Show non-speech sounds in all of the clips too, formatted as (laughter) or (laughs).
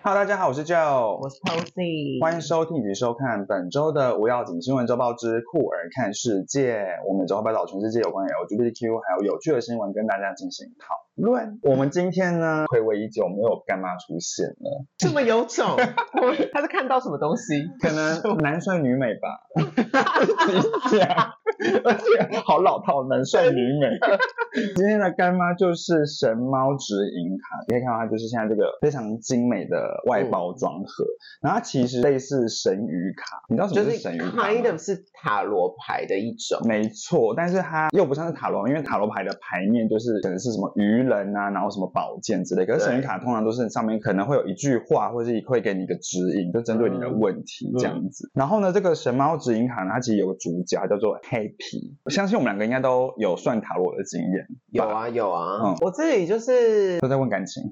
Hello，大家好，我是 Joe，我是 Posy，欢迎收听以及收看本周的无要紧新闻周报之酷儿看世界。我们每周会报道全世界有关于 LGBTQ 还有有趣的新闻，跟大家进行讨论。我们今天呢，回味已久，没有干妈出现了，这么有种，(laughs) 他是看到什么东西？可能男帅女美吧，(laughs) (laughs) 而且好老套，男帅女美。今天的干妈就是神猫直营卡，你可以看到它就是现在这个非常精美的外包装盒，然后它其实类似神鱼卡，你知道什么是神鱼卡吗？kind of 是塔罗牌的一种，没错，但是它又不像是塔罗，因为塔罗牌的牌面就是可能是什么愚人啊，然后什么宝剑之类。可是神谕卡通常都是上面可能会有一句话，或是会给你一个指引，就针对你的问题这样子。然后呢，这个神猫指引卡呢，它其实有个主角叫做黑皮，我相信我们两个应该都有算塔罗的经验，有啊有啊，嗯。我自己就是都在问感情。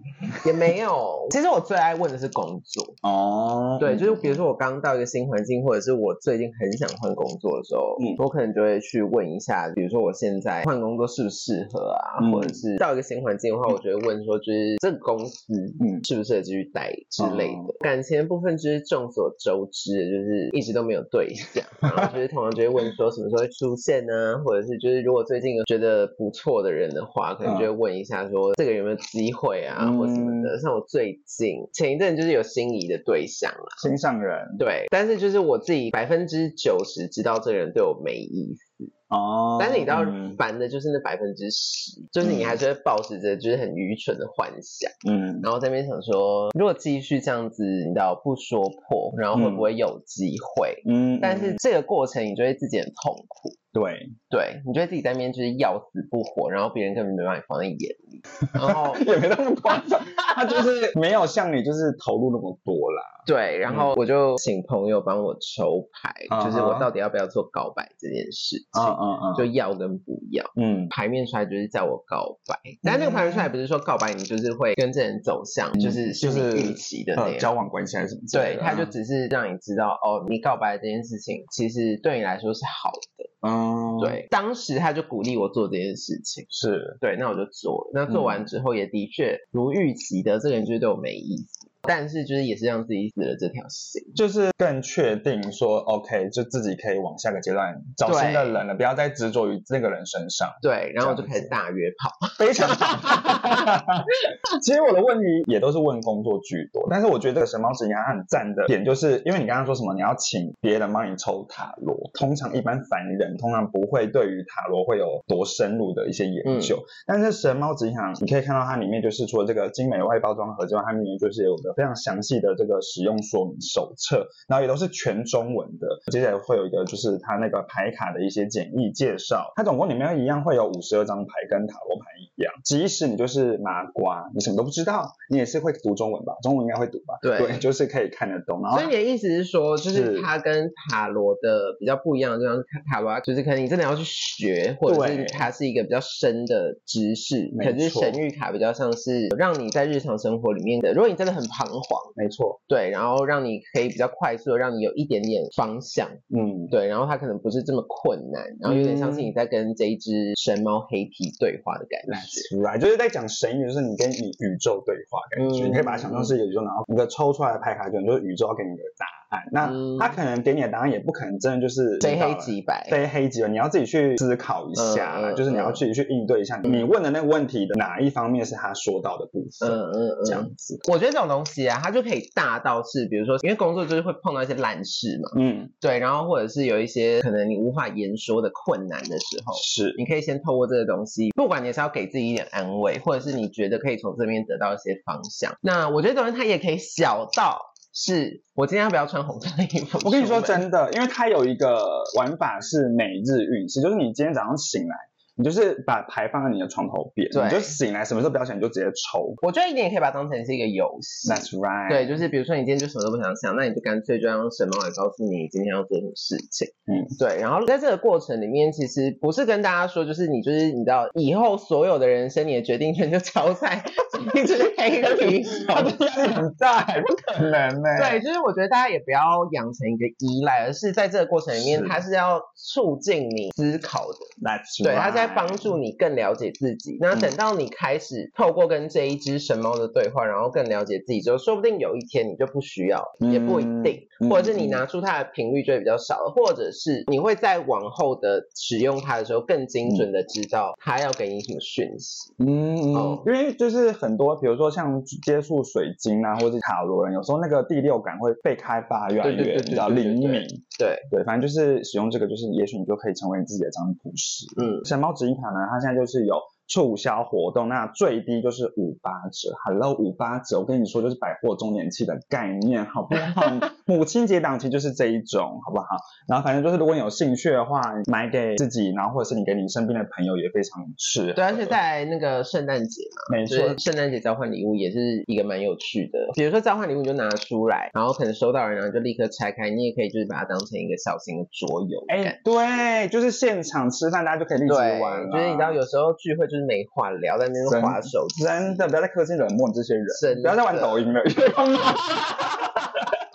也没有，其实我最爱问的是工作。哦。对，就是比如说我刚到一个新环境，或者是我最近很想换工作的时候，嗯。我可能就会去问一下，比如说我现在换工作适不适合啊，嗯。或者是到一个新环境的话，我就会问说，就是这个公司嗯。适不适合继续待之类的。哦。感情的部分就是众所周知，就是一直都没有对象，然后就是通常就会问说什么时候会出现呢，或者是就是如果最近有觉得不错的人的话，可能就会问一下说这个有没有机会啊，嗯或什么的。像我最近前一阵就是有心仪的对象啦。心上人对，但是就是我自己百分之九十知道这个人对我没意思，哦。但是你知道嗯烦的就是那百分之十，就是你还是会抱持着就是很愚蠢的幻想，嗯然后在那边想说，如果继续这样子，你知道不说破，然后会不会有机会？嗯，但是这个过程你就会自己很痛苦，对，对你觉得自己在那边就是要死不活，然后别人根本没把你放在眼里，(laughs) 然后也没那么夸张，(laughs) 他就是没有像你就是投入那么多啦。对，然后我就请朋友帮我抽牌，嗯就是我到底要不要做告白这件事情，嗯嗯就要跟不要。嗯牌面出来就是叫我告白，但那个牌面出来不是说告白你就是会跟这人走向，就是是就是你预期的那。交往关系还是什么对，他就只是让你知道哦，你告白这件事情其实对你来说是好的。嗯，对，当时他就鼓励我做这件事情。是对，那我就做了。那做完之后也的确如预期的，这个人就是对我没意思，但是就是也是让自己死了这条心。就是更确定说，OK，就自己可以往下个阶段找新的人了，不要再执着于这个人身上，对，然后我就开始大约炮。(laughs) 非常好。(laughs) 其实我的问题也都是问工作居多，但是我觉得这个神猫指引它很赞的点，就是因为你刚刚说什么，你要请别人帮你抽塔罗，通常一般凡人通常不会对于塔罗会有多深入的一些研究，但是神猫指引行，你可以看到它里面就是除了这个精美的外包装盒之外，它里面就是有个非常详细的这个使用说明手册，然后也都是全中文的。接下来会有一个就是它那个牌卡的一些简易介绍，它总共里面一样会有五十二张牌，跟塔罗牌一样。即使你就是麻瓜，你什么都不知道，你也是会读中文吧？中文应该会读吧？对就是可以看得懂。然后所以你的意思是说，就是是它跟塔罗的比较不一样的地方是，塔罗就是可能你真的要去学，或者是它是一个比较深的知识。没可是错神谕卡比较像是让你在日常生活里面的，如果你真的很彷徨，没错，对，然后让你可以比较快速的让你有一点点方向，嗯，对，然后它可能不是这么困难，然后有点像是你在跟这一只神猫黑皮对话的感觉。就是在讲神语，就是你跟你宇宙对话感觉，嗯。你可以把它想象是一个宇宙，然后你的抽出来的牌卡卷就是宇宙要给你的答案。那嗯他可能给你的答案也不可能真的就是非黑即白，非黑即白，你要自己去思考一下就是你要自己去应对一下，你问的那个问题的哪一方面是他说到的部分，嗯嗯嗯，这样子。我觉得这种东西啊，它就可以大到是，比如说，因为工作就是会碰到一些烂事嘛，嗯，对，然后或者是有一些可能你无法言说的困难的时候，是，你可以先透过这个东西，不管你是要给自己一点安慰，或者是你觉得可以从这边得到一些方向。那我觉得这东西它也可以小到是我今天要不要穿红色的衣服？我跟你说，真的，因为它有一个玩法是每日运势，就是你今天早上醒来。你就是把牌放在你的床头边，对你就醒来什么时候不要想，你就直接抽。我觉得一点也可以把它当成是一个游戏。That's right。对，就是比如说你今天就什么都不想想，那你就干脆就让神猫来告诉你你今天要做什么事情。嗯，对。然后在这个过程里面，其实不是跟大家说，就是你就是你知道以后所有的人生，你的决定权就交在 (laughs) 一只黑皮手它的压力很大，不可能 (laughs) 呢、对，就是我觉得大家也不要养成一个依赖，而是在这个过程里面，是它是要促进你思考的。，That's 对，它是在在帮助你更了解自己。那等到你开始透过跟这一只神猫的对话，然后更了解自己之后，说不定有一天你就不需要，也不一定，或者是你拿出它的频率就会比较少了，或者是你会在往后的使用它的时候更精准的知道它要给你什么讯息。嗯嗯，因为就是很多，比如说像接触水晶啊，或者塔罗人，有时候那个第六感会被开发越来越比较灵敏。对对，反正就是使用这个，就是也许你就可以成为你自己的占卜师。嗯，神猫指引卡呢，它现在就是有。促销活动，那最低就是五八折。Hello，五八折，我跟你说，就是百货周年庆的概念，好不好？(laughs) 母亲节档期就是这一种，好不好？然后反正就是，如果你有兴趣的话，买给自己，然后或者是你给你身边的朋友也非常适合。对，而且在那个圣诞节嘛，没错，圣诞节交换礼物也是一个蛮有趣的。比如说交换礼物，你就拿出来，然后可能收到人，然后就立刻拆开，你也可以就是把它当成一个小型的桌游。哎，对，就是现场吃饭，大家就可以立即玩。就是你知道，有时候聚会就是没话聊，在那边划手，真的不要再客气冷漠这些人，不要再玩抖音了。(laughs)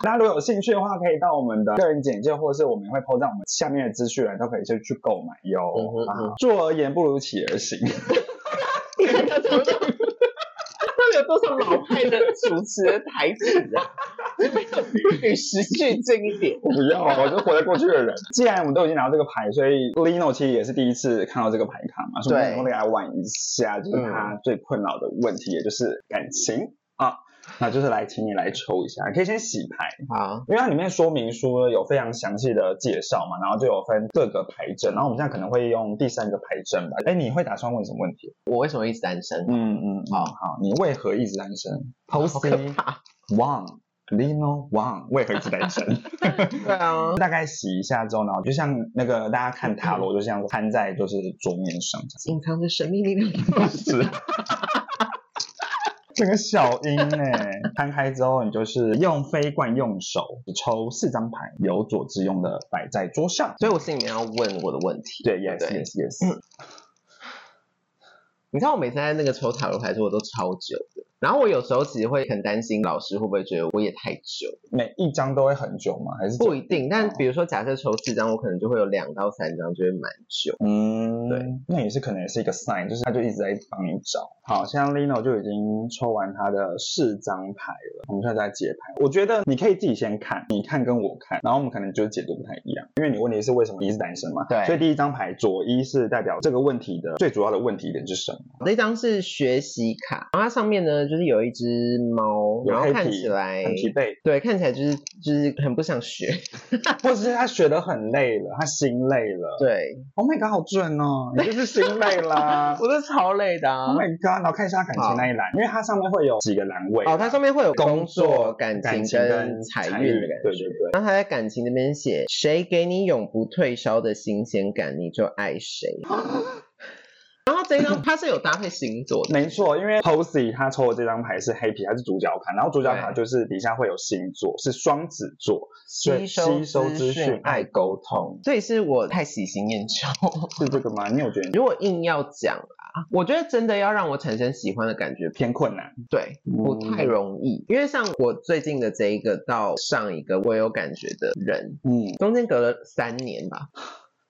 大家如果有兴趣的话，可以到我们的个人简介，或者是我们会抛在我们下面的资讯栏，都可以先去购买哟。做而言不如起而行。(laughs) 他 (laughs) 有多少老派的主持人台词啊？与时俱进一点。不要，我就活在过去的人。(laughs) 既然我们都已经拿到这个牌，所以 Lino 其实也是第一次看到这个牌卡嘛，所以我们来玩一下，就是他最困扰的问题，也就是感情啊。那就是来，请你来抽一下，可以先洗牌啊，因为它里面说明书有非常详细的介绍嘛，然后就有分各个牌阵，然后我们现在可能会用第三个牌阵吧。哎，你会打算问什么问题？我为什么一直单身？嗯嗯，好好，你为何一直单身 Wang Lino Wang 为何一直单身？(laughs) 对啊，大概洗一下之后呢，就像那个大家看塔罗，就像摊在就是桌面上，隐藏着神秘力量的东西。(laughs) 这个小鹰呢，摊开之后，你就是用非惯用手抽四张牌，由左至右的摆在桌上。所以我心里面要问我的问题。对，yes yes yes。你知道我每次在那个抽塔罗牌的时候，我都超久的。然后我有时候其实会很担心老师会不会觉得我也太久，每一张都会很久吗？还是不一定？但比如说假设抽四张，我可能就会有两到三张就会蛮久。嗯，对，那也是可能也是一个 sign，就是他就一直在帮你找。好，像 Lino 就已经抽完他的四张牌了，我们现在在解牌。我觉得你可以自己先看，你看跟我看，然后我们可能就解读不太一样，因为你问题是为什么一是单身嘛？对，所以第一张牌左一是代表这个问题的最主要的问题点是什么？那张是学习卡，然后它上面呢就是有一只。猫，然后看起来很疲惫，对，看起来就是就是很不想学，或者是他学的很累了，他心累了。对，Oh my god，好准哦，你就是心累啦，(laughs) 我是超累的。Oh my god，然后看一下感情那一栏，因为它上面会有几个栏位，哦，它上面会有工作、感情跟财运的感觉。对对对。然后他在感情那边写，谁给你永不退烧的新鲜感，你就爱谁。(laughs) 然后这张 (laughs) 它是有搭配星座的，没错，因为 Posy 他抽的这张牌是黑皮，它是主角卡，然后主角卡就是底下会有星座，是双子座，吸收资讯、爱沟通，所以是我太喜新厌旧，(laughs) 是这个吗？你有觉得？如果硬要讲啊，我觉得真的要让我产生喜欢的感觉偏困难，对，不太容易，因为像我最近的这一个到上一个我有感觉的人，嗯，中间隔了三年吧。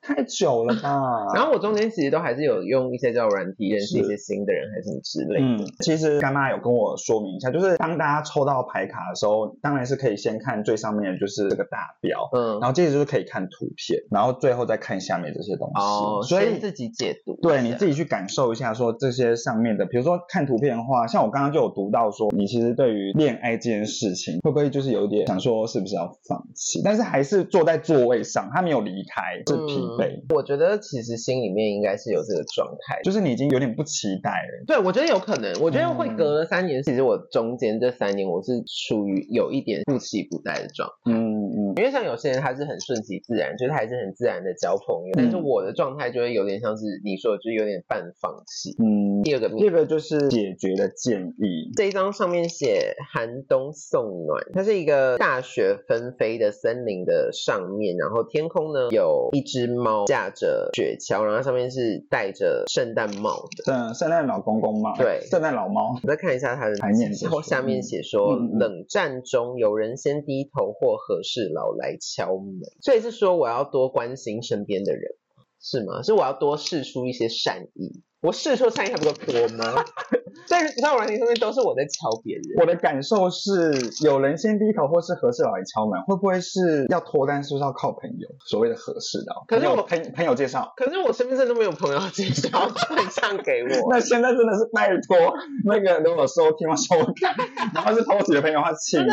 太久了吧？(laughs) 然后我中间其实都还是有用一些叫软体认识一些新的人，还是什么之类的。嗯，其实干妈有跟我说明一下，就是当大家抽到牌卡的时候，当然是可以先看最上面就是这个大标，嗯，然后接着就是可以看图片，然后最后再看下面这些东西。哦，所以自己解读，对，你自己去感受一下，说这些上面的，比如说看图片的话，像我刚刚就有读到说，你其实对于恋爱这件事情，会不会就是有点想说是不是要放弃？但是还是坐在座位上，他没有离开，是疲。对，我觉得其实心里面应该是有这个状态，就是你已经有点不期待了。对，我觉得有可能，我觉得会隔了三年，其实我中间这三年我是处于有一点不期不待的状态。嗯嗯，因为像有些人他是很顺其自然，就是还是很自然的交朋友，但是我的状态就会有点像是你说的，就有点半放弃。嗯，第二个，第二个就是解决的建议。这一张上面写寒冬送暖，它是一个大雪纷飞的森林的上面，然后天空呢有一只。猫架着雪橇，然后上面是戴着圣诞帽的，嗯，圣诞老公公帽，对，圣诞老猫。我再看一下它的牌面，然后下面写说，冷战中有人先低头或和老来敲门，所以是说我要多关心身边的人。是吗？是我要多试出一些善意。我试出善意还不够多吗？(laughs) 在交友软件上面都是我在敲别人。我的感受是，有人先低头，或是合适佬来敲门，会不会是要脱单，是不是要靠朋友？所谓的合适的，可是我朋朋友介绍，可是我身边真的都没有朋友介绍 (laughs) 对象给我。(laughs) 那现在真的是拜托那个如果收听或收看，然后是偷袭的朋友的话，请介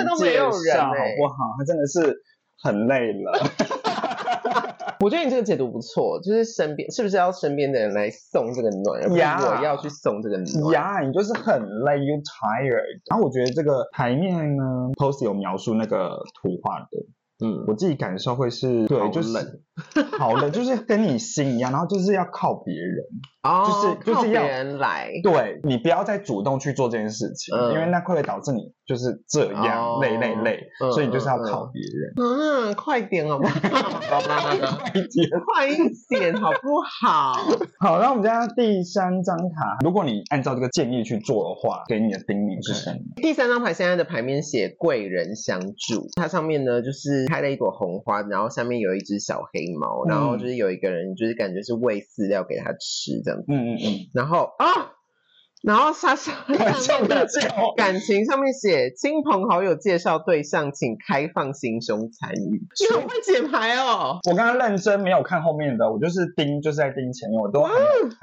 绍好不好？他真的是很累了。我觉得你这个解读不错，就是身边是不是要身边的人来送这个暖，而不是我要去送这个暖？呀，你就是很累，you tired。然后我觉得这个牌面呢，post 有描述那个图画的。嗯，我自己感受会是，对，就是好冷，就是跟你心一样，然后就是要靠别人，(laughs) 哦，就是就是要别人来，对你不要再主动去做这件事情，因为那会导致你就是这样累累累，所以你就是要靠别人。嗯，快点好不好？(laughs) 快点，(laughs) 快一点好不好？(laughs) 好，那我们家第三张卡，如果你按照这个建议去做的话，给你的叮咛是什么？第三张牌现在的牌面写贵人相助，它上面呢就是。开了一朵红花，然后下面有一只小黑猫，然后就是有一个人，就是感觉是喂饲料给它吃这样子。嗯嗯嗯。然后啊，然后莎莎上面感情上面写亲朋好友介绍对象，请开放心胸参与。你很会解牌哦！我刚刚认真没有看后面的，我就是盯，就是在盯前面，我都很看。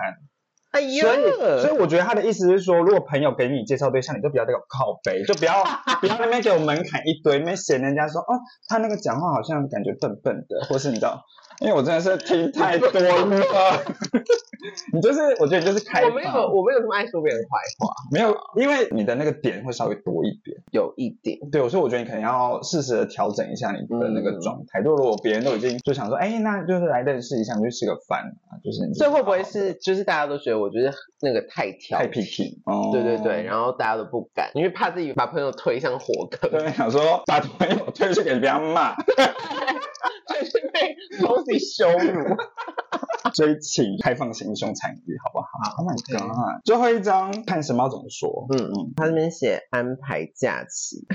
哎呦，所以所以我觉得他的意思是说，如果朋友给你介绍对象，你就不要这个靠背，就不要 (laughs) 不要那边给我门槛一堆，那边嫌人家说哦，他那个讲话好像感觉笨笨的，或是你知道。因为我真的是听太多了，(laughs) 你就是我觉得你就是开，我没有我没有这么爱说别人坏话，没有，因为你的那个点会稍微多一点，有一点，对，所以我觉得你可能要适时的调整一下你的那个状态。就如果别人都已经就想说，哎，那就是来认识一下，你去吃个饭啊，就是，这会不会是就是大家都觉得我觉得那个太挑太 picky，对对对，然后大家都不敢，因为怕自己把朋友推向火坑，对，想说把朋友推去给别人骂。(laughs) (laughs) 就是羞辱，(laughs) 所以请开放型英雄参与，好不好？Oh my god！最后一张看什么怎么说？嗯嗯，他这边写安排假期。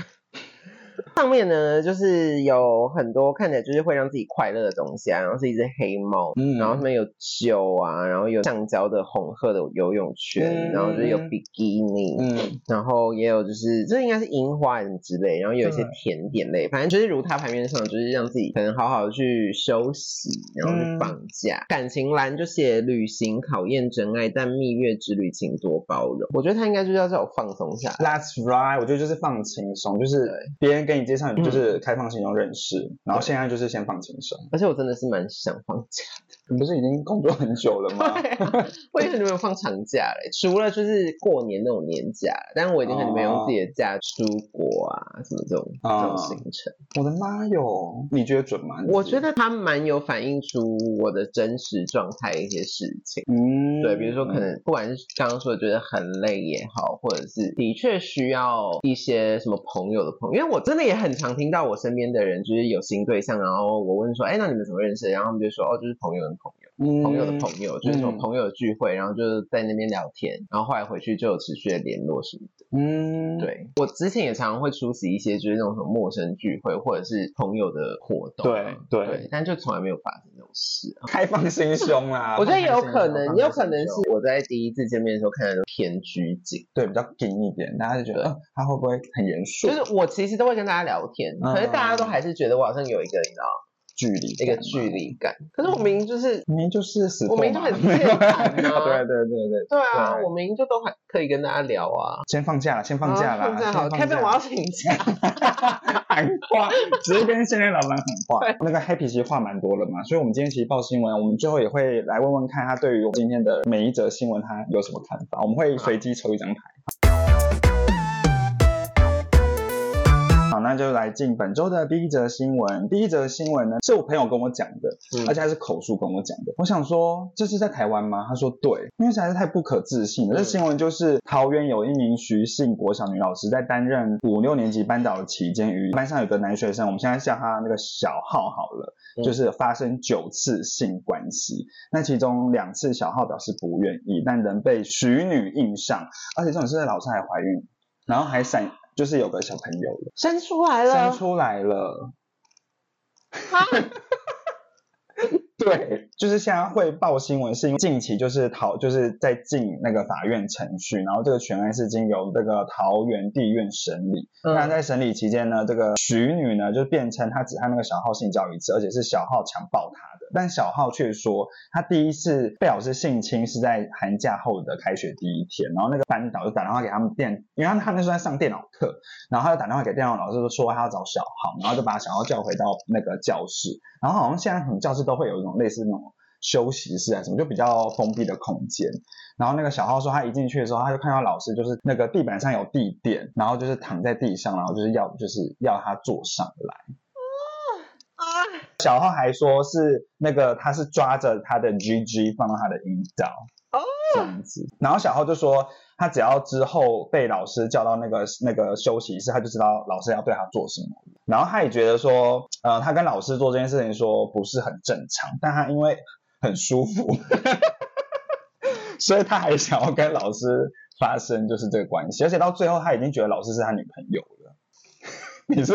(laughs) 上面呢，就是有很多看起来就是会让自己快乐的东西啊，然后是一只黑猫，嗯，然后上面有酒啊，然后有橡胶的红褐的游泳圈，然后就是有比基尼，嗯，然后也有就是这应该是樱花什么之类，然后有一些甜点类，反正就是如他牌面上就是让自己可能好好的去休息，然后去放假。感情栏就写旅行考验真爱，但蜜月之旅请多包容。我觉得他应该就是要这种放松下。That's right，我觉得就是放轻松，就是别人。跟你介绍，你就是开放性中认识，然后现在就是先放轻松。而且我真的是蛮想放假的，你不是已经工作很久了吗？(laughs) 我已经很久没有放长假嘞，除了就是过年那种年假，但是我已经很久没有用自己的假出国啊，什么这种这种行程。我的妈哟，你觉得准吗？我觉得它蛮有反映出我的真实状态一些事情。嗯，对，比如说可能不管是刚刚说的觉得很累也好，或者是的确需要一些什么朋友的朋友，因为我真的。也很常听到我身边的人就是有新对象，然后我问说，哎，那你们怎么认识？然后他们就说，哦，就是朋友的朋友，朋友的朋友，就是说朋友聚会，然后就是在那边聊天，然后后来回去就有持续的联络什么的。嗯，对我之前也常常会出席一些就是那种什么陌生聚会或者是朋友的活动，对对，但就从来没有发生这种事。开放心胸啦，(laughs) 我觉得有可能，有可能是我在第一次见面的时候看的偏拘谨，对，比较紧一点，大家就觉得他会不会很严肃？就是我其实都会跟大家聊天，可是大家都还是觉得我好像有一个你知道距离，一个距离感。可是我明明就是明明就是死，我明明就很健谈啊，对对对对对。啊，我明明就都还可以跟大家聊啊。先放假了，先放假了，放假好，开饭我要请假，(laughs) 喊话，(laughs) 直接跟现任老板喊话。那个 Happy 其实话蛮多了嘛，所以我们今天其实报新闻，我们最后也会来问问看他对于我今天的每一则新闻他有什么看法，我们会随机抽一张牌。好，那就来进本周的第一则新闻。第一则新闻呢，是我朋友跟我讲的，而且还是口述跟我讲的。我想说，这是在台湾吗？他说对，因为实在是太不可置信了。这新闻就是桃园有一名徐姓国小女老师，在担任五六年级班导的期间，与班上有个男学生，我们现在叫他那个小号好了，就是发生九次性关系。那其中两次小号表示不愿意，但仍被徐女硬上，而且这种是在老师还怀孕，然后还闪。就是有个小朋友了，生出来了，生出来了，(laughs) 对，就是现在会报新闻，是因为近期就是桃就是在进那个法院程序，然后这个全案是经由这个桃园地院审理。嗯。那在审理期间呢，这个徐女呢就辩称她只和那个小浩性交一次，而且是小浩强暴她的，但小浩却说他第一次被老师性侵是在寒假后的开学第一天，然后那个班导就打电话给他们电，因为他们他们那时候在上电脑课，然后他就打电话给电脑老师说他要找小浩，然后就把小浩叫回到那个教室，然后好像现在很多教室都会有一种类似那种休息室啊什么，就比较封闭的空间。然后那个小浩说他一进去的时候，他就看到老师就是那个地板上有地垫，然后就是躺在地上，然后就是要就是要他坐上来。啊，小浩还说是那个他是抓着他的 GG 放到他的阴道哦这样子，然后小浩就说他只要之后被老师叫到那个那个休息室，他就知道老师要对他做什么。然后他也觉得说，呃，他跟老师做这件事情说不是很正常，但他因为很舒服，(laughs) 所以他还想要跟老师发生就是这个关系，而且到最后他已经觉得老师是他女朋友了。(laughs) 你是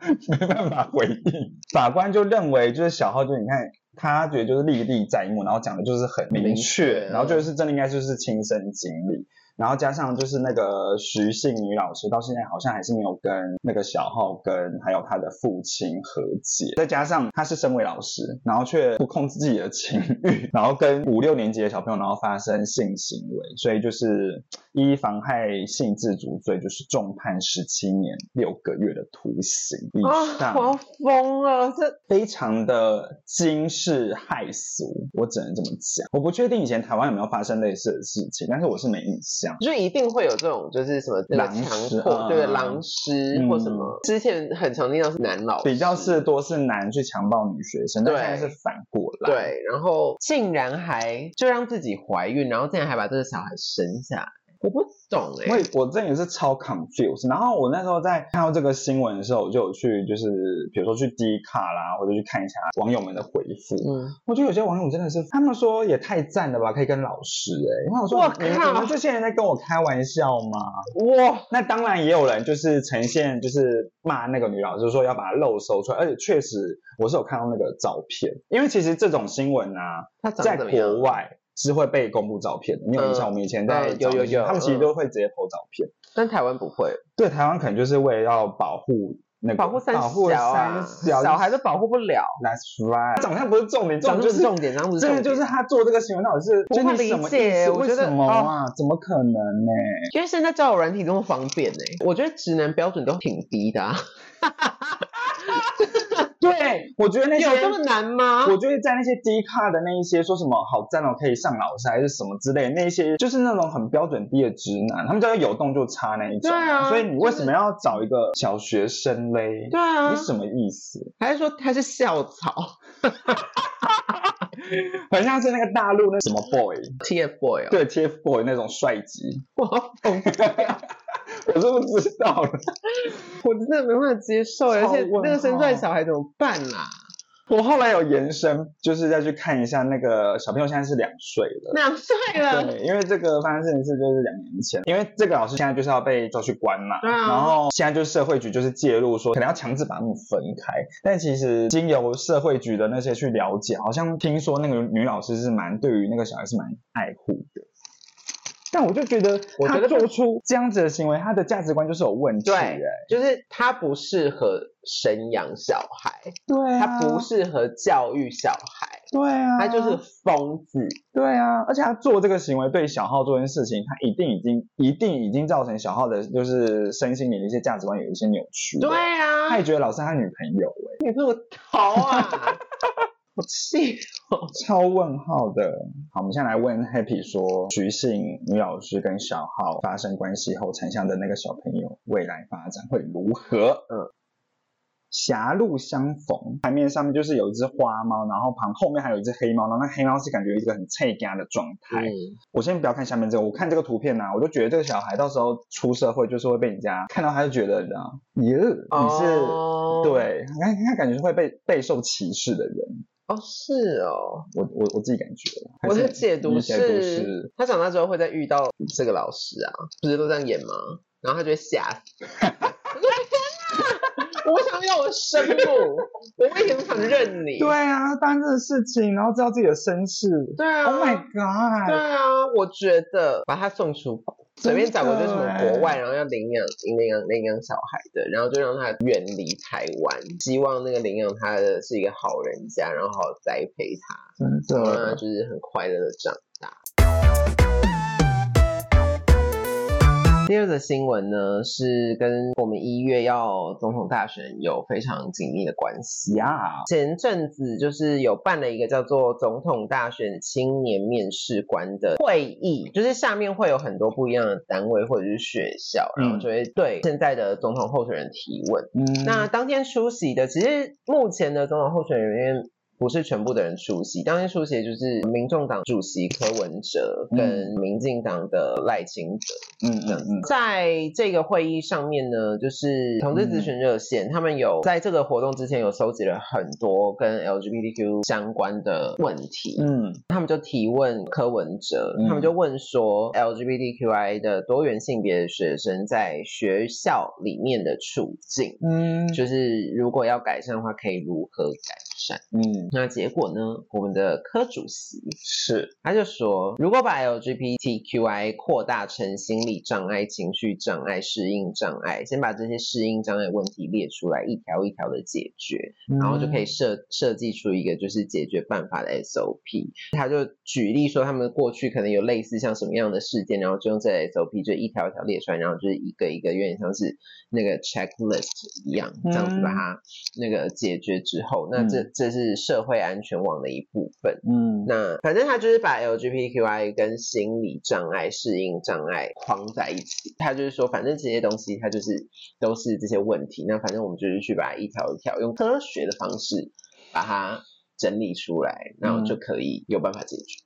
(laughs) 没办法回应，法官就认为就是小浩，就你看他觉得就是历历在目，然后讲的就是很明明，确然后就是真的应该就是亲身经历。然后加上就是那个徐姓女老师，到现在好像还是没有跟那个小浩跟还有他的父亲和解。再加上他是身为老师，然后却不控制自己的情欲，然后跟五六年级的小朋友然后发生性行为，所以就是依妨害性自主罪，就是重判十七年六个月的徒刑以啊，上。我要疯了！这非常的惊世骇俗，我只能这么讲。我不确定以前台湾有没有发生类似的事情，但是我是没印象。就一定会有这种，就是什么狼师强迫，对嗯狼师嗯或什么。之前很常听到是男老师，比较是多是男去强暴女学生，但对现在是反过来。，对，然后竟然还就让自己怀孕，然后竟然还把这个小孩生下来，我不懂哎、我也我真的是超 confused。然后我那时候在看到这个新闻的时候，我就有去就是比如说去 D 卡啦，或者去看一下网友们的回复。嗯，我觉得有些网友真的是，他们说也太赞了吧，可以跟老师哎、欸。然后我说我你们靠你们这些人在跟我开玩笑吗？哇，那当然也有人就是呈现就是骂那个女老师说要把她肉搜出来，而且确实我是有看到那个照片，因为其实这种新闻啊，在国外是会被公布照片的。你有印象？嗯我们以前在嗯有有有他们其实嗯都会直接 po 照片。但台湾不会，对，台湾可能就是为了要保护那个保护三小啊，三小小孩都保护不了，That's right，长相不是重点，重长点就是重点，长得不是真重点，的就是他做这个新闻到底是无法就是什么理解？我觉得为什么啊？怎么可能呢？因为现在交友软体这么方便呢、我觉得直男标准都挺低的、啊，(laughs) 对，我觉得那些有这么难吗？我觉得在那些低卡的那一些说什么好赞哦，可以上老师还是什么之类的，那些就是那种很标准低的直男，他们只要有动就插那一种。对啊所以你为什么要找一个小学生嘞？对啊你，什么意思？还是说他是校草 (laughs) 很像是那个大陆那什么 boy，TFBOY 哦？对 TFBOY 那种帅级，我要疯掉，(laughs) 我是不知道了。我真的没办法接受，而且那个生出来小孩怎么办啦？我后来有延伸，就是再去看一下那个小朋友现在是两岁了。两岁了，对，因为这个发生这件事就是两年前，因为这个老师现在就是要被抓去关嘛，啊然后现在就是社会局就是介入说可能要强制把他们分开，但其实经由社会局的那些去了解，好像听说那个女老师是蛮对于那个小孩是蛮爱护的。但我就觉得，他我觉得做出这样子的行为，他的价值观就是有问题、对哎，就是他不适合生养小孩，对啊，他不适合教育小孩，对啊，他就是疯子。对啊，而且他做这个行为对小浩做这件事情，他一定已经一定已经造成小浩的就是身心里的一些价值观有一些扭曲。对，啊，他也觉得老师他女朋友哎、(laughs) 你是我逃啊！我气哦！(laughs) 超问号的。好，我们现在来问 Happy 说，徐姓女老师跟小浩发生关系后产下的那个小朋友未来发展会如何？嗯。狭路相逢，台面上面就是有一只花猫，然后旁后面还有一只黑猫，然后那黑猫是感觉一个很脆家的状态。嗯，我先不要看下面这个，我看这个图片呢、啊我就觉得这个小孩到时候出社会就是会被人家看到，他就觉得，你知道，耶，你是、哦对，他他感觉是会被备受歧视的人，哦，是哦。我我我自己感觉，我是的解读是是，他长大之后会再遇到这个老师啊，不是都这样演吗？然后他就会吓死。我说天哪！我想要我的生母？我为什么想认你？对啊，发生这个事情，然后知道自己的身世。对啊 Oh my 对 god！对啊，我觉得把他送出国。随便找个就是什么国外，然后要领养领养领养小孩的，然后就让他远离台湾，希望那个领养他的是一个好人家，然后好好栽培他，真让他的，就是很快乐的长第二个新闻呢，是跟我们一月要总统大选有非常紧密的关系。呀，前阵子就是有办了一个叫做总统大选青年面试官的会议，就是下面会有很多不一样的单位或者是学校，然后就会对现在的总统候选人提问。嗯，那当天出席的，其实目前的总统候选人。不是全部的人出席，当天出席就是民众党主席柯文哲跟民进党的赖清德。嗯嗯嗯，在这个会议上面呢，就是同志咨询热线，他们有在这个活动之前有收集了很多跟 LGBTQ 相关的问题，嗯。他们就提问柯文哲，嗯。他们就问说 LGBTQI 的多元性别的学生在学校里面的处境，嗯，就是如果要改善的话，可以如何改善？嗯那结果呢？我们的科主席是，他就说，如果把 LGBTQI 扩大成心理障碍、情绪障碍、适应障碍，先把这些适应障碍问题列出来，一条一条的解决，然后就可以设设计出一个就是解决办法的 SOP。他就举例说，他们过去可能有类似像什么样的事件，然后就用这 SOP 就一条一条列出来，然后就是一个一个有点像是那个 checklist 一样，这样子把它那个解决之后，那这这是社会安全网的一部分。嗯那反正他就是把 LGBTQI 跟心理障碍、适应障碍框在一起。他就是说，反正这些东西它就是都是这些问题。那反正我们就是去把它一条一条用科学的方式把它整理出来，然后就可以有办法解决。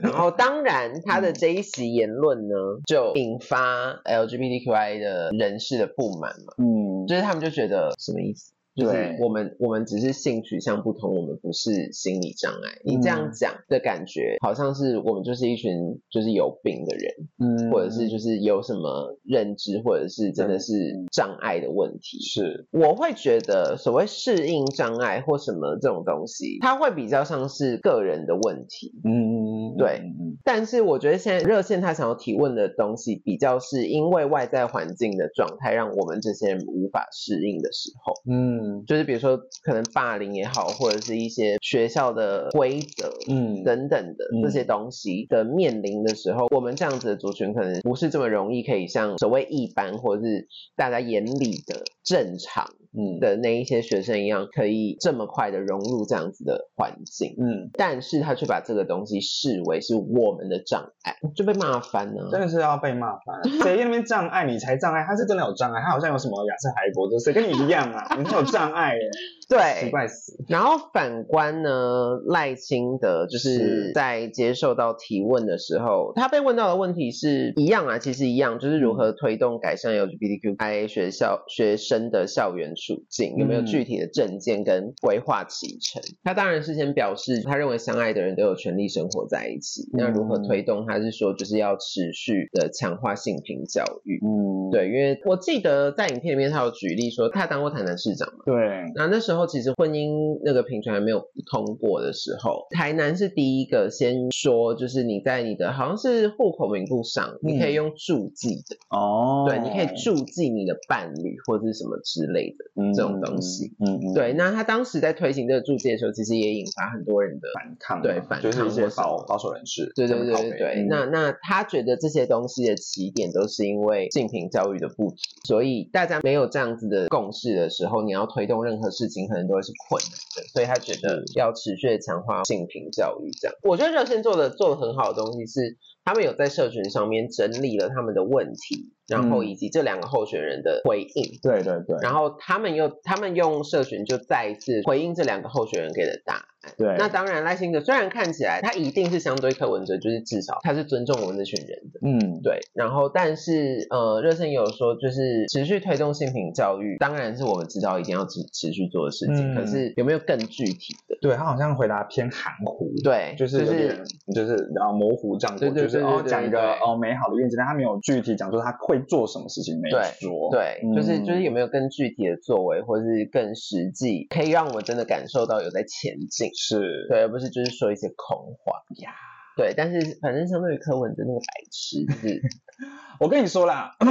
然后，当然，(laughs) 他的这一席言论呢，就引发 LGBTQI 的人士的不满嘛，嗯，就是他们就觉得什么意思？就是对我们我们只是性取向不同，我们不是心理障碍。你这样嗯讲的感觉，好像是我们就是一群就是有病的人，嗯或者是就是有什么认知，或者是真的是障碍的问题。是，我会觉得所谓适应障碍或什么这种东西，它会比较像是个人的问题。嗯，对嗯但是我觉得现在热线他想要提问的东西，比较是因为外在环境的状态，让我们这些人无法适应的时候。嗯就是比如说可能霸凌也好，或者是一些学校的规则。嗯等等的嗯这些东西的面临的时候，我们这样子的族群可能不是这么容易可以像所谓一般或者是大家眼里的正常嗯的那一些学生一样，可以这么快的融入这样子的环境。嗯，但是他却把这个东西视为是我们的障碍，就被骂翻了。真的是要被骂翻。(laughs) 谁在那边障碍你才障碍？他是真的有障碍，他好像有什么雅斯海博，谁跟你一样啊？(laughs) 你有障碍耶，奇，怪死。然后反观呢，赖清德就是是在接受到提问的时候，他被问到的问题是一样啊，其实一样，就是如何推动改善 LGBTQI 学校学生的校园处境，有没有嗯具体的证件跟规划启程？他当然事先表示，他认为相爱的人都有权利生活在一起。那如何嗯推动？他是说就是要持续的强化性平教育。嗯，对，因为我记得在影片里面他有举例说，他当过台南市长嘛。对，那那时候其实婚姻那个平权还没有通过的时候，台南是第一个先说，就是你在你的好像是户口名簿上，你可以用注记的，哦，对，你可以注记你的伴侣或者是什么之类的。这种东西，嗯嗯，对，那他当时在推行这个注记的时候，其实也引发很多人的反抗，对反就是一些抗或保守人士，对对对对对，嗯。那那他觉得这些东西的起点都是因为性平教育的不足，所以大家没有这样子的共识的时候，你要推动任何事情可能都会是困难的，所以他觉得要持续的强化性平教育。这样，我觉得热线做的做的很好的东西是，他们有在社群上面整理了他们的问题，然后嗯以及这两个候选人的回应。对对对，然后他们又，他们用社群就再一次回应这两个候选人给的答案。对，那当然，赖清德虽然看起来他一定是相对柯文哲，就是至少他是尊重我们这群人的，嗯，对。然后，但是呃，热身也有说，就是持续推动性平教育，当然是我们知道一定要持持续做的事情。嗯可是有没有更具体的？对他好像回答偏含糊，对，就是有点就是然后模糊这样过，对对就是哦讲一个哦美好的愿景，但他没有具体讲说他会做什么事情没对说。对，就是嗯就是有没有更具体的作为，或是更实际，可以让我们真的感受到有在前进，是，对，而不是就是说一些空话呀。对，但是反正相对于柯文哲那个白痴，就是 (laughs) 我跟你说啦 (laughs)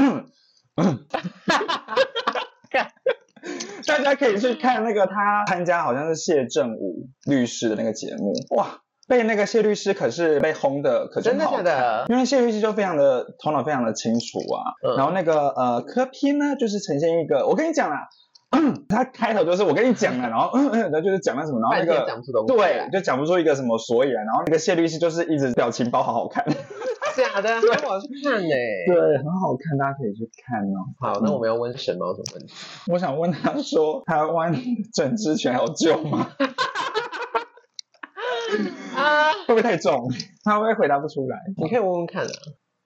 (laughs) 大家可以去看那个他参加好像是谢振武律师的那个节目，哇，被那个谢律师可是被轰的，可真的假好看的？因为谢律师就非常的头脑非常的清楚啊，嗯然后那个呃柯 P 呢，就是呈现一个，我跟你讲啦。(clears throat) 他开头就是我跟你讲了，然后嗯嗯，(clears throat) 然后就是讲了什么，然后那个讲不出东西对，就讲不出一个什么所以然，然后那个谢律师就是一直表情包好好看，(laughs) 假的，很好去看呢、对，很好看，大家可以去看哦。好，那我们要问神猫什么问题？我想问他说，台湾整治权还有救吗？(laughs) 啊，(laughs) 会不会太重？他会不会回答不出来？你可以问问看啊。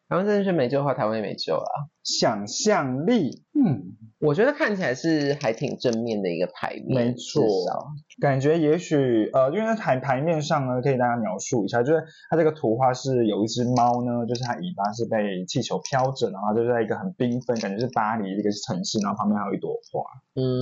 台湾真的是没救的话，台湾也没救了啊。想象力，嗯，我觉得看起来是还挺正面的一个牌面，没错感觉也许呃，因为在台牌面上呢，可以大家描述一下，就是它这个图画是有一只猫呢，就是它尾巴是被气球飘着，然后就是在一个很缤纷，感觉是巴黎的一个城市，然后旁边还有一朵花，嗯，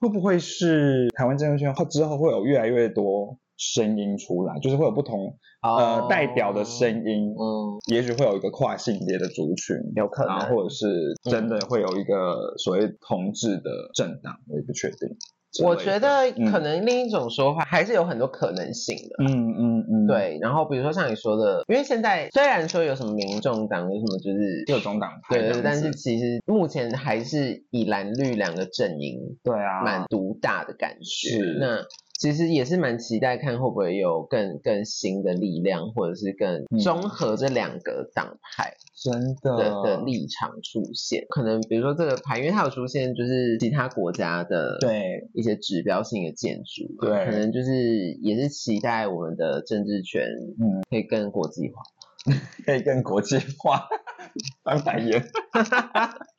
会不会是台湾政治圈后之后会有越来越多声音出来，就是会有不同呃哦代表的声音，嗯，也许会有一个跨性别的族群，有可能。或者是真的会有一个所谓同志的政党，我也不确定。我觉得嗯。可能另一种说法还是有很多可能性的。嗯嗯嗯，，对，然后比如说像你说的，因为现在虽然说有什么民众党，有什么就是各种党派对但是其实目前还是以蓝绿两个阵营对啊，蛮独大的感觉。是。那其实也是蛮期待看会不会有更更新的力量，或者是更嗯综合这两个党派真的的的立场出现。可能比如说这个牌，因为它有出现就是其他国家的对一些指标性的建筑，对可能就是也是期待我们的政治权嗯可以更国际化。(laughs) 可以更国际化，(laughs) 翻白眼。(laughs)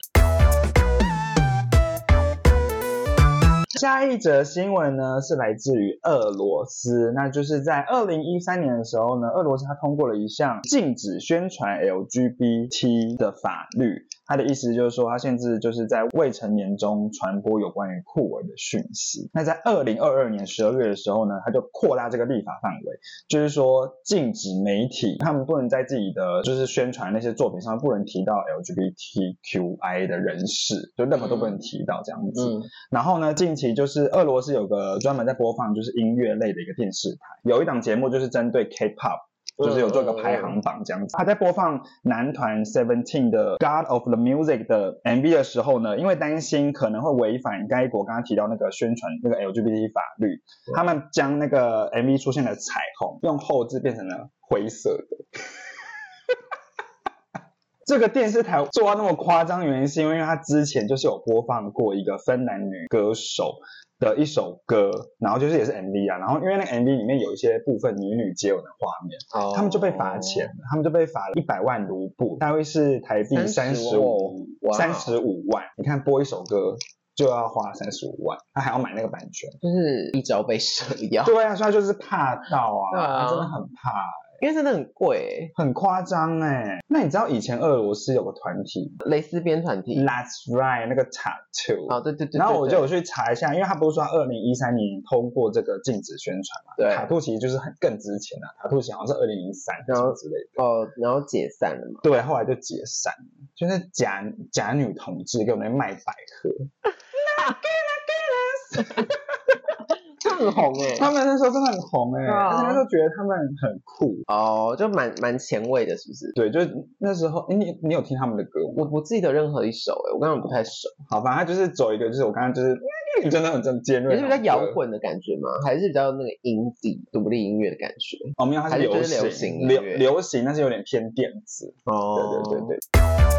下一则新闻呢是来自于俄罗斯，那就是在二零一三年的时候呢，俄罗斯它通过了一项禁止宣传 LGBT 的法律。它的意思就是说，他限制就是在未成年中传播有关于酷儿的讯息。那在二零二二年十二月的时候呢，他就扩大这个立法范围，就是说禁止媒体他们不能在自己的就是宣传那些作品上不能提到 LGBTQI 的人士，就任何都不能提到这样子。嗯然后呢，近期就是俄罗斯有个专门在播放就是音乐类的一个电视台，有一档节目就是针对 K-pop。就是有做一个排行榜这样子，他在播放男团 Seventeen 的《God of the Music》的 MV 的时候呢，因为担心可能会违反该国刚刚提到那个宣传那个 LGBT 法律，他们将那个 MV 出现的彩虹用后置变成了灰色的。(laughs) 这个电视台做到那么夸张，原因是因为它之前就是有播放过一个芬兰女歌手的一首歌，然后就是也是 MV 啊，然后因为那个 MV 里面有一些部分女女接吻的画面，哦他们就被罚钱，他们就被罚了一百万卢布，大约是台币三十五哇三十五万。你看播一首歌就要花三十五万，他还要买那个版权。就是一朝被蛇咬，对啊，所以他就是怕到对啊，他真的很怕。因为真的很贵欸，很夸张哎。那你知道以前俄罗斯有个团体蕾丝边团体。，That's right，那个 Tattoo。哦，对对对，然后我就有去查一下，因为他不是说二零一三年通过这个禁止宣传嘛？对塔兔其实就是很更之前的、塔兔其实好像是二零零三然后之类的。哦，然后解散了嘛。对，后来就解散了，就是假假女同志给我们卖百合，(laughs) (laughs) 他很红哎、(laughs) 他们那时候真的很红哎、而且那时候觉得他们很酷。哦，就蛮蛮前卫的，是不是？对，就是那时候，诶你你有听他们的歌吗？我不记得任何一首哎、我刚刚不太熟，好，反正他就是走一个，就是我刚刚就是真的很真尖锐，也是比较摇。滚的感觉吗？还是比较那个 indie 独立音乐的感觉？哦，没有，它是流就是流行，流流行，但是有点偏电子。哦对对对对。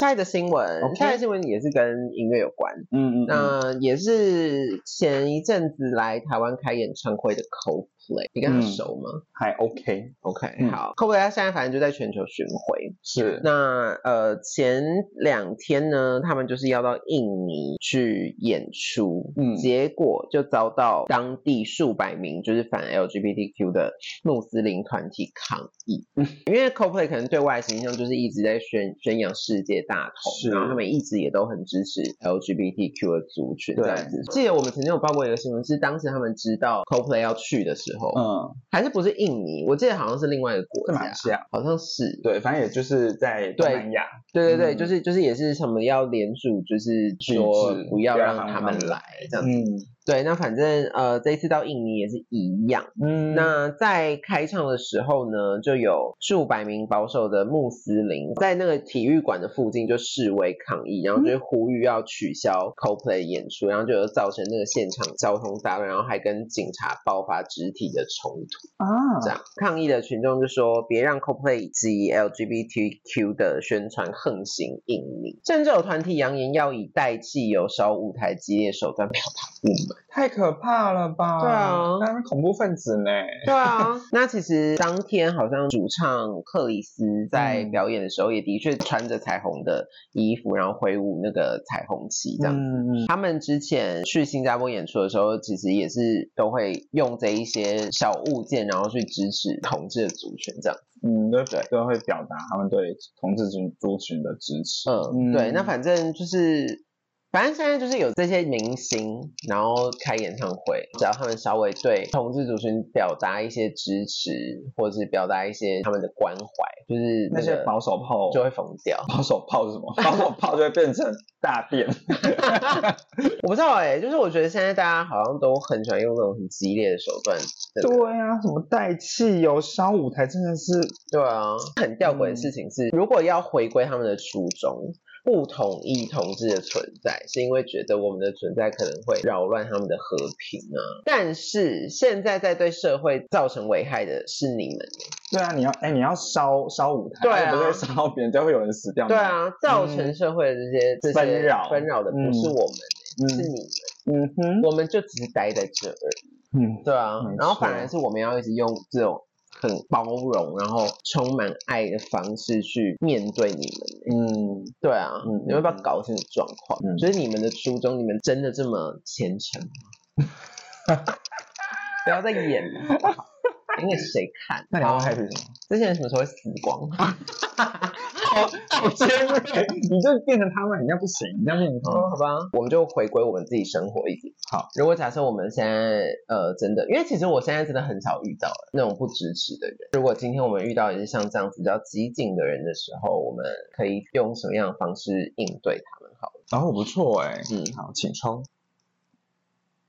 下一则新闻下一则新闻也是跟音乐有关。嗯嗯嗯，那也是前一阵子来台湾开演唱会的 Coldplay，你跟他嗯熟吗、还 OK，o k 嗯好，Coldplay 他现在反正就在全球巡回。是那呃前两天呢，他们就是要到印尼去演出，嗯结果就遭到当地数百名就是反 LGBTQ 的穆斯林团体抗议。嗯因为 Coldplay 可能对外形象就是一直在宣宣扬世界大同，是然后他们一直也都很支持 LGBTQ 的族群这对样子。记得我们曾经有报过一个新闻，是当时他们知道 Coldplay 要去的时候，嗯，还是不是印尼？我记得好像是另外一个国家。是马来，西亚，好像是。对，反正也就是在东对南亚，对对对，嗯。就是就是也是什么要联署，就是说制不要让他们让他们来这样子。嗯对，那反正呃这一次到印尼也是一样。嗯那在开唱的时候呢，就有数百名保守的穆斯林在那个体育馆的附近就示威抗议，然后就呼吁要取消 Coldplay 演出，然后就有造成那个现场交通大乱，然后还跟警察爆发肢体的冲突。啊这样抗议的群众就说，别让 Coldplay 及 LGBTQ 的宣传横行印尼，甚至有团体扬言要以带汽油烧舞台激烈手段表达不满。太可怕了吧？对啊他们恐怖分子呢？对啊，(laughs) 那其实当天好像主唱克里斯在嗯表演的时候，也的确穿着彩虹的衣服，然后挥舞那个彩虹旗这样。嗯他们之前去新加坡演出的时候，其实也是都会用这一些小物件，然后去支持同志的族群这样。嗯，对对，都会表达他们对同志群族群的支持。嗯，对，那反正就是，反正现在就是有这些明星，然后开演唱会，只要他们稍微对同志族群表达一些支持，或者是表达一些他们的关怀，就是那些保守炮就会疯掉。保守炮是什么？保守炮就会变成大便。(laughs) (laughs) 我不知道哎、就是我觉得现在大家好像都很喜欢用那种很激烈的手段。对啊，什么带汽油烧舞台，真的是对啊，很吊诡的事情是，如果要回归他们的初衷，不同意同志的存在，是因为觉得我们的存在可能会扰乱他们的和平啊。但是现在在对社会造成危害的是你们，对啊，你要哎，你要烧烧舞台，对啊。不会烧别人，就会有人死掉。对，啊，造成社会的这些、这些纷扰。纷扰的不是我们嗯、是嗯你们，嗯。哼，我们就只是待在这而已。嗯，对啊，然后反而是我们要一直用这种很包容，然后充满爱的方式去面对你们。嗯，对啊，嗯你们要不要搞清楚状况？嗯就是你们的初衷，你们真的这么虔诚吗？(laughs) 不要再演了，好不好？演给谁看？那你要好 happy 什么？这些人什么时候会死光？(laughs) 好好尖锐，你就变成他们，你这样不行，你这样变成他们。哦，好吧，我们就回归我们自己生活一点。好，如果假设我们现在呃真的，因为其实我现在真的很少遇到那种不支持的人。如果今天我们遇到也是像这样子比较激进的人的时候，我们可以用什么样的方式应对他们？好了，然后不错哎，嗯好，请抽。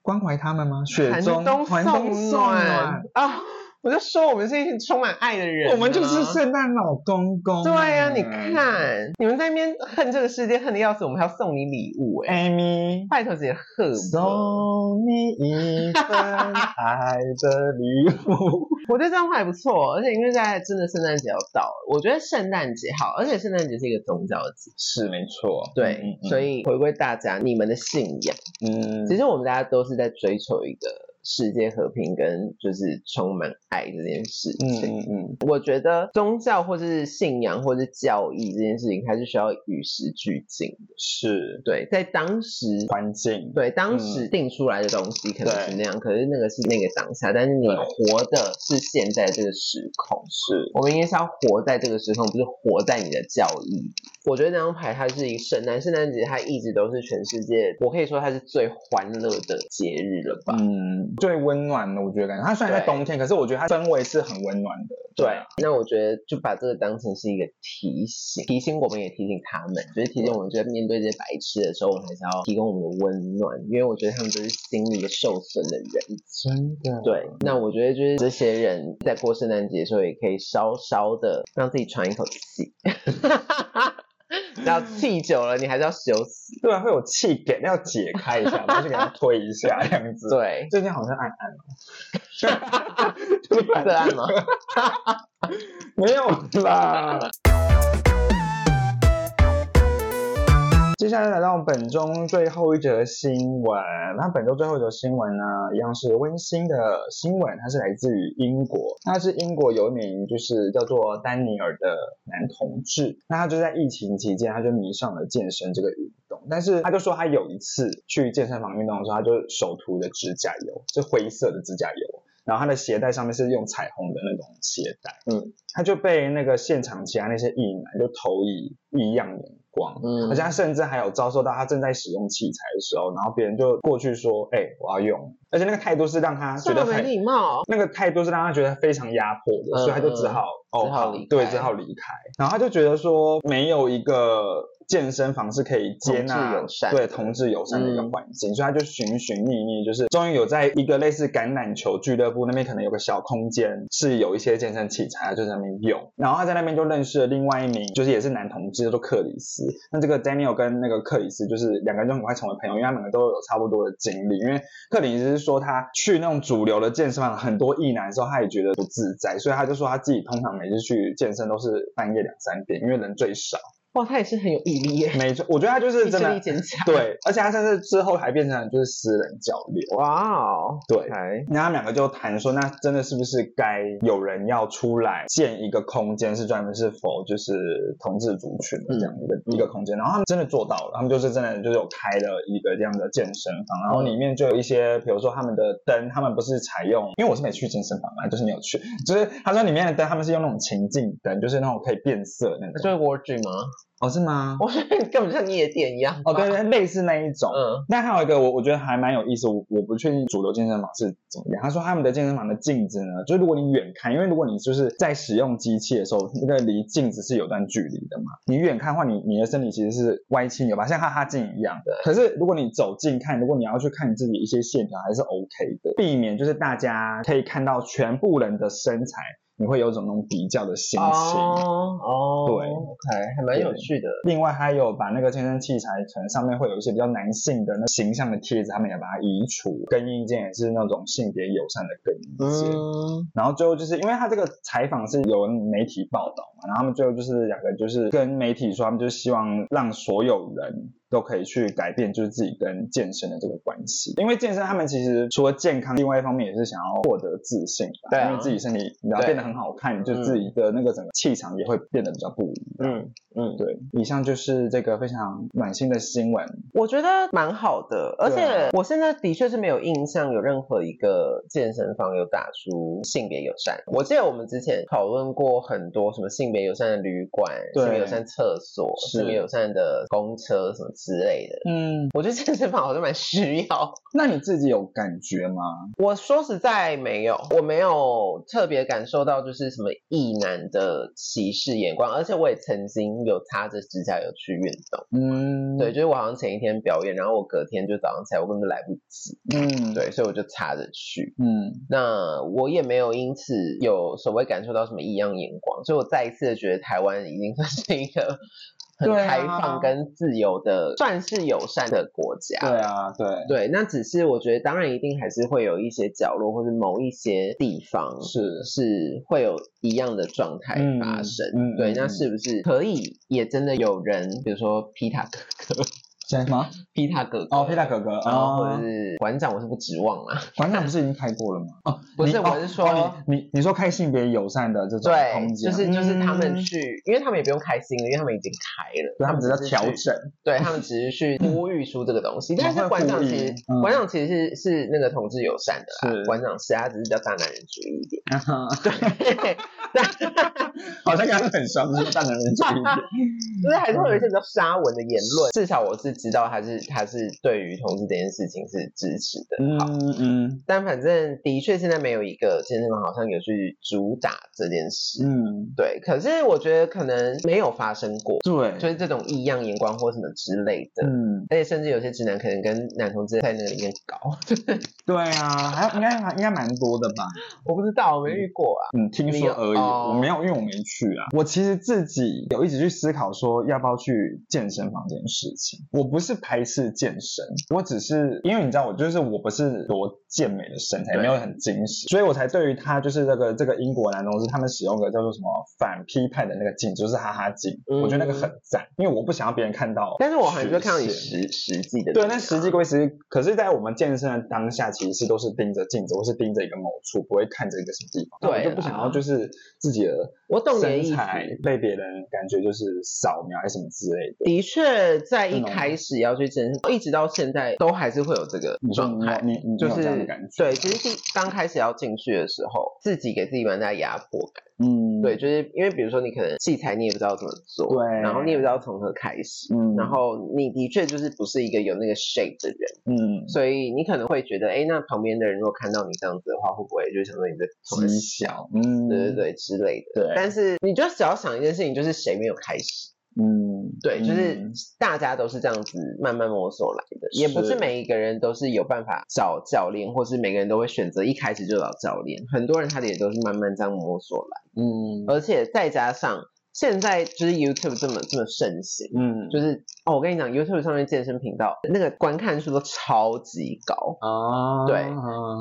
关怀他们吗？雪寒中冬寒冬送送暖，啊！(laughs) 我就说我们是一群充满爱的人啊、我们就是圣诞老公公。对呀、你看你们在那边恨这个世界恨的要死，我们还要送你礼物哎、，Amy，拜托姐贺送你一份爱的礼物。(laughs) 我觉得这样还不错，而且因为现在真的圣诞节要到了，我觉得圣诞节好，而且圣诞节是一个宗教节，是没错，对，嗯。所以回归大家你们的信仰，嗯，其实我们大家都是在追求一个世界和平跟就是充满爱这件事嗯情。嗯嗯，我觉得宗教或是信仰或是教义这件事情，它是需要与时俱进的。是对，在当时，环境，对当时定出来的东西可能是那样，可是那个是那个当下，但是你活的是现在这个时空。是我们应该是要活在这个时空，不是活在你的教义。我觉得那张牌它是一个圣诞，圣诞节它一直都是全世界，我可以说它是最欢乐的节日了吧？嗯，最温暖的，我觉得感觉它虽然在冬天，可是我觉得它氛围是很温暖的。对啊，那我觉得就把这个当成是一个提醒，提醒我们也提醒他们，就是提醒我们，在面对这些白痴的时候，我们还是要提供我们的温暖，因为我觉得他们都是心理受损的人。真的，对，那我觉得就是这些人在过圣诞节的时候，也可以稍稍的让自己喘一口气。(laughs) 然后气久了，你还是要休息。对啊，会有气点要解开一下，然后就给它推一下这样子。，对，最近好像暗暗哦，突然个案吗？(laughs) 没有啦。接下来来到本周最后一则新闻，那本周最后一则新闻呢，一样是温馨的新闻，它是来自于英国，那是英国有一名就是叫做丹尼尔的男同志，那他就在疫情期间，他就迷上了健身这个运动，但是他就说他有一次去健身房运动的时候，他就手涂的指甲油是灰色的指甲油。然后他的鞋带上面是用彩虹的那种鞋带，嗯，他就被那个现场其他那些异男就投以异样眼光，嗯，而且他甚至还有遭受到他正在使用器材的时候，然后别人就过去说，哎，我要用，而且那个态度是让他觉得很礼貌，那个态度是让他觉得非常压迫的，所以他就只好哦，好离对，只好离开，然后他就觉得说没有一个。健身房是可以接纳对同志友善的一个环境，所以他就寻寻觅觅，就是终于有在一个类似橄榄球俱乐部那边，可能有个小空间是有一些健身器材，就在那边用。然后他在那边就认识了另外一名，就是也是男同志，叫做克里斯。那这个 Daniel 跟那个克里斯就是两个人就很快成为朋友，因为他们两个都有差不多的经历。因为克里斯是说他去那种主流的健身房很多异男的时候，他也觉得不自在，所以他就说他自己通常每次去健身都是半夜两三点，因为人最少。哇，他也是很有毅力耶！没错，我觉得他就是真的 (laughs) 坚强。对，而且他甚至之后还变成就是私人交流。哇哦，对。那他们两个就谈说，那真的是不是该有人要出来建一个空间，是专门是否就是同志族群的这样一个一个空间？然后他们真的做到了，他们就是真的就是有开了一个这样的健身房，然后里面就有一些，比如说他们的灯，他们不是采用，因为我是没去健身房嘛，就是你有去，就是他说里面的灯他们是用那种情境灯，就是那种可以变色那种。就是 w a r d r o 吗？哦，是吗？(laughs) 我觉得根本像夜店一样。哦，对对，类似那一种。嗯。那还有一个，我我觉得还蛮有意思。我我不确定主流健身房是怎么样。他说他们的健身房的镜子呢，就是如果你远看，因为如果你就是在使用机器的时候，那个离镜子是有段距离的嘛。你远看的话，你你的身体其实是歪七扭八，像哈哈镜一样的。可是如果你走近看，如果你要去看你自己一些线条，还是 OK 的，避免就是大家可以看到全部人的身材。你会有种那种比较的心情哦，对，OK，还蛮有趣的。另外还有把那个健身器材，可能上面会有一些比较男性的那形象的贴纸，他们也把它移除。更衣间也是那种性别友善的更衣间。嗯，然后最后就是因为他这个采访是有媒体报道嘛，然后他们最后就是两个就是跟媒体说，他们就希望让所有人。都可以去改变，就是自己跟健身的这个关系。因为健身，他们其实除了健康，另外一方面也是想要获得自信。对，因为自己身体然后变得很好看，就自己的那个整个气场也会变得比较不一样。嗯嗯，对。以上就是这个非常暖心的新闻，我觉得蛮好的。而且我现在的确是没有印象有任何一个健身房有打出性别友善。我记得我们之前讨论过很多什么性别友善的旅馆、性别友善厕所、性别友善的公车什么。之类的，嗯，我觉得健身房好像蛮需要。那你自己有感觉吗？我说实在没有，我没有特别感受到就是什么异男的歧视眼光，而且我也曾经有擦着指甲油去运动，嗯，对，就是我好像前一天表演，然后我隔天就早上起来，我根本就来不及，嗯，对，所以我就擦着去，嗯，那我也没有因此有所谓感受到什么异样眼光，所以我再一次的觉得台湾已经算是一个。很开放跟自由的，算是友善的国家。对啊，对对，那只是我觉得，当然一定还是会有一些角落或者某一些地方是是会有一样的状态发生。对，那是不是可以也真的有人，比如说皮塔哥哥？什么？皮塔哥哥哦，皮塔哥哥，然后或者是馆长，我是不指望啊。馆长不是已经开过了吗？哦，(laughs) 不是，我是说你你说开性别友善的这种空间，就是就是他们去，因为他们也不用开心了，因为他们已经开了，他们只是调整，对他们只是去呼吁出这个东西。(laughs) 但是馆长其实馆长其实是是那个同志友善的啦，馆长是他只是比较大男人主义一点。(laughs) 对，(laughs) 好像刚刚很双，是大男人主义，(laughs) 就是还是会有一些比较沙文的言论，至少我是。知道他是他是对于同志这件事情是支持的，嗯嗯，但反正的确现在没有一个健身房好像有去主打这件事，嗯，对。可是我觉得可能没有发生过，对，就是这种异样眼光或什么之类的，嗯，而且甚至有些直男可能跟男同志在那个里面搞，对啊，还应该应该蛮多的吧？我不知道，我没遇过啊，嗯，听说而已，我没有，因为我没去啊。我其实自己有一直去思考说要不要去健身房这件事情，我。不是排斥健身，我只是因为你知道我就是我不是多健美的身材，也没有很精实，所以我才对于他就是这个这个英国男同志他们使用的叫做什么反批判的那个镜，就是哈哈镜，嗯我觉得那个很赞，因为我不想要别人看到，但是我还是会看到你实实际的。对，那实际归实，可是，在我们健身的当下，其实是都是盯着镜子，或是盯着一个某处，不会看着一个什么地方。对我就不想要就是自己的我懂身材被别人感觉就是扫描还是什么之类的。的确，在一开始要去健身，一直到现在都还是会有这个状态。你你你就是有这样的感觉？对，其实第刚开始要进去的时候，自己给自己蛮大压迫感。嗯，对，就是因为比如说你可能器材你也不知道怎么做，对然后你也不知道从何开始，嗯，然后你的确就是不是一个有那个 shape 的人，嗯，所以你可能会觉得，哎，那旁边的人如果看到你这样子的话，会不会就想说你在从何极小？小，嗯，对对，对之类的。对但是你就只要想一件事情，就是谁没有开始？嗯，对，就是嗯。大家都是这样子慢慢摸索来的，也不是是。每一个人都是有办法找教练，或是每个人都会选择一开始就找教练。很多人他的也都是慢慢这样摸索来，嗯。而且再加上现在就是 YouTube 这么这么盛行，嗯，就是哦，我跟你讲，YouTube 上面健身频道那个观看数都超级高。啊，对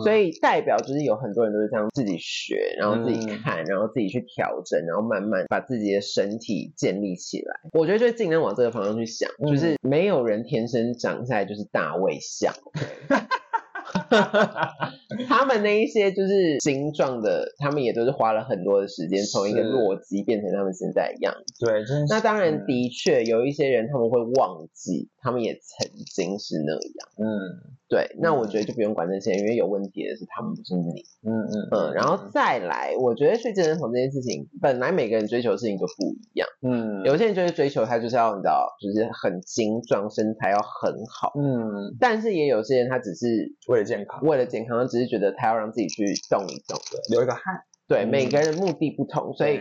所以以代表就是有很多人都是这样自己学，然后自己嗯看，然后自己去调整，然后慢慢把自己的身体建立起来。我觉得就尽量往这个方向去想，嗯就是没有人天生长下来就是大卫像。(laughs) (laughs) 他们那一些就是精壮的，他们也都是花了很多的时间，从一个是弱鸡变成他们现在的样子。对，那当然，嗯的确有一些人他们会忘记，他们也曾经是那样。嗯对，那我嗯觉得就不用管那些，因为有问题的是他们，不是你。嗯嗯嗯，然后再来，我觉得去健身房这件事情，本来每个人追求的事情都不一样。嗯有些人就是追求他就是要你知道，就是很精壮，身材要很好。嗯，但是也有些人他只是为了健康，为了健康，只是觉得他要让自己去动一动。流一个汗，对，嗯每个人的目的不同，所以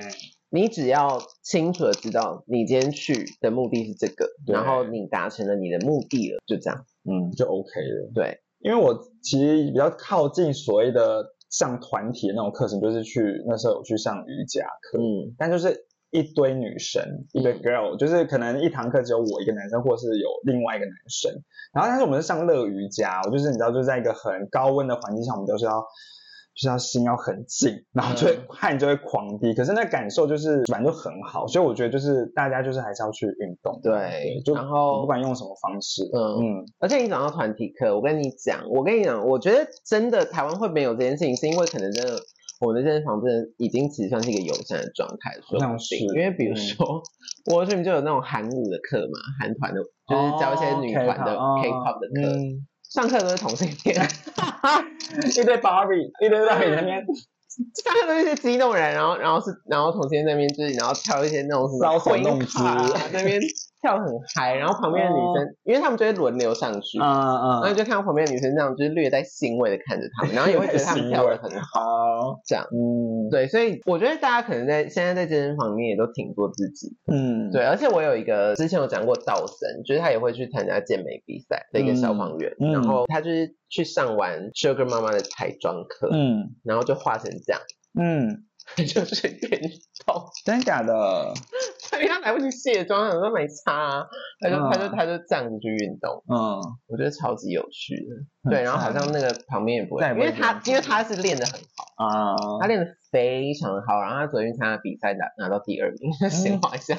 你只要清楚的知道你今天去的目的是这个，然后你达成了你的目的了，就这样。嗯就 OK 了。对，因为我其实比较靠近所谓的上团体的那种课程，就是去那时候有去上瑜伽课，嗯。但就是一堆女生，一堆嗯 girl，、就是可能一堂课只有我一个男生，或是有另外一个男生。然后但是我们是上乐瑜伽，我就是你知道，就是在一个很高温的环境下，我们都是要。就是要心要很静，然后就会、嗯汗就会狂滴，可是那感受就是反正就很好，所以我觉得就是大家就是还是要去运动，对就然后不管用什么方式，嗯嗯而且你讲到团体课，我跟你讲，我跟你讲，我觉得真的台湾会没有这件事情，是因为可能真的我们的健身房真的已经其实算是一个友善的状态，说。因为比如嗯说，我这边就有那种韩舞的课嘛，韩团的，就是教一些女团的哦 K-pop 的课，嗯上课都是同性恋，(laughs) 一堆 Barbie，一堆在那边上课都是一些激动人，然后然后是然后同性恋在那边就是然后跳一些那种什么搔首回弄卡姿那边跳得很嗨，然后旁边的女生，因为他们就会轮流上去，嗯然后嗯你就看到旁边的女生这样，就是略带欣慰的看着他们，然后也会觉得他们跳得很 (laughs) 好，好，这样。嗯。对，所以我觉得大家可能在现在在健身房里面也都挺做自己。嗯，对，而且我有一个之前有讲过道森，就是他也会去参加健美比赛的一个消防员，嗯。然后他就是去上完 Sugar 妈妈的彩妆课，嗯然后就化成这样，嗯，(laughs) 就是变动，真假的？因为他来不及卸妆，他说没擦啊，他就、他就嗯他就这样子去运动，嗯，我觉得超级有趣的。对，然后好像那个旁边也不会因为他因为他是练的很好。啊，他练的非常好，然后他昨天参加比赛拿拿到第二名，闲话一下。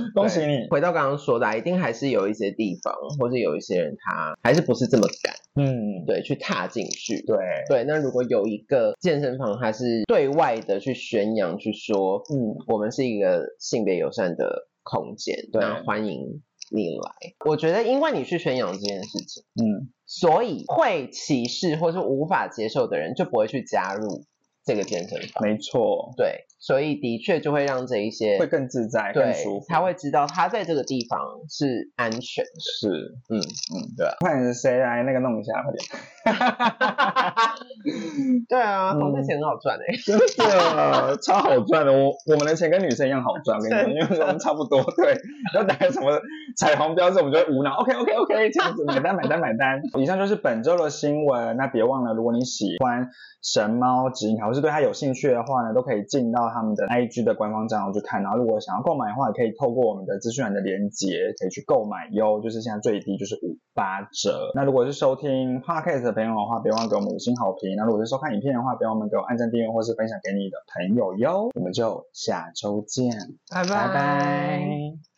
(laughs) 恭喜你，回到刚刚说的啊，一定还是有一些地方，或者有一些人他还是不是这么敢，嗯，对，去踏进去。对，对，那如果有一个健身房，它是对外的去宣扬，去说，嗯，我们是一个性别友善的空间，对欢迎你来。我觉得，因为你去宣扬这件事情，嗯所以会歧视或是无法接受的人就不会去加入这个健身房。没错，对，所以的确就会让这一些会更自在，更舒服，他会知道他在这个地方是安全的。是，嗯嗯，对啊，快点谁来那个弄一下，快点，(laughs) 对啊，嗯房贷钱很好赚哎、真的超好赚的，我我们的钱跟女生一样好赚，我跟你讲，因为我们差不多，对，要打什么彩虹标志，我们就会无脑 OK OK OK 这样子买单买单买单。以上就是本周的新闻，那别忘了，如果你喜欢神猫指引卡，或是对它有兴趣的话呢，都可以进到他们的 IG 的官方账号去看。然后如果想要购买的话，也可以透过我们的资讯栏的连接，可以去购买哟。就是现在最低就是五八折。那如果是收听 Podcast 的朋友的话，别忘了给我们五星好评。那如果是收看影片的话，别忘了给我按赞、订阅或是分享给你的朋友哟。我们就下周见，拜拜拜。